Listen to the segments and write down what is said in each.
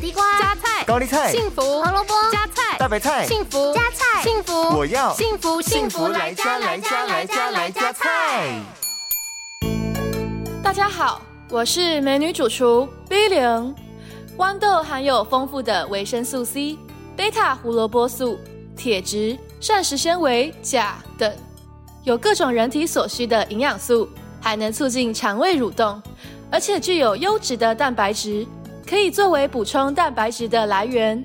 地瓜、加菜、高丽菜、幸福、胡萝卜、加菜、大白菜、幸福、加菜、幸福，我要幸福幸福来加来加来加来加菜。大家好，我是美女主厨 B 零。豌豆含有丰富的维生素 C、贝塔胡萝卜素、铁质、膳食纤维、钾等，有各种人体所需的营养素，还能促进肠胃蠕动，而且具有优质的蛋白质，可以作为补充蛋白质的来源。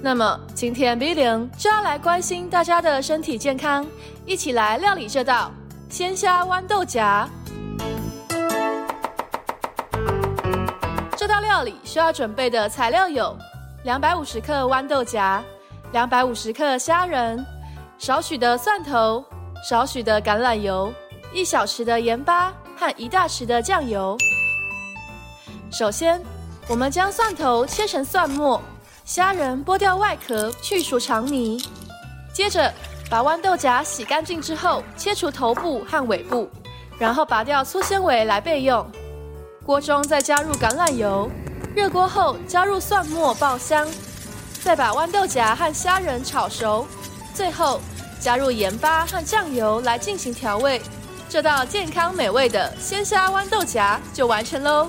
那么今天 B 零就要来关心大家的身体健康，一起来料理这道鲜虾豌豆荚。这道料理需要准备的材料有：两百五十克豌豆荚、两百五十克虾仁、少许的蒜头、少许的橄榄油、一小匙的盐巴和一大匙的酱油。首先，我们将蒜头切成蒜末，虾仁剥掉外壳，去除肠泥。接着，把豌豆荚洗干净之后，切除头部和尾部，然后拔掉粗纤维来备用。锅中再加入橄榄油，热锅后加入蒜末爆香，再把豌豆荚和虾仁炒熟，最后加入盐巴和酱油来进行调味。这道健康美味的鲜虾豌豆荚就完成喽！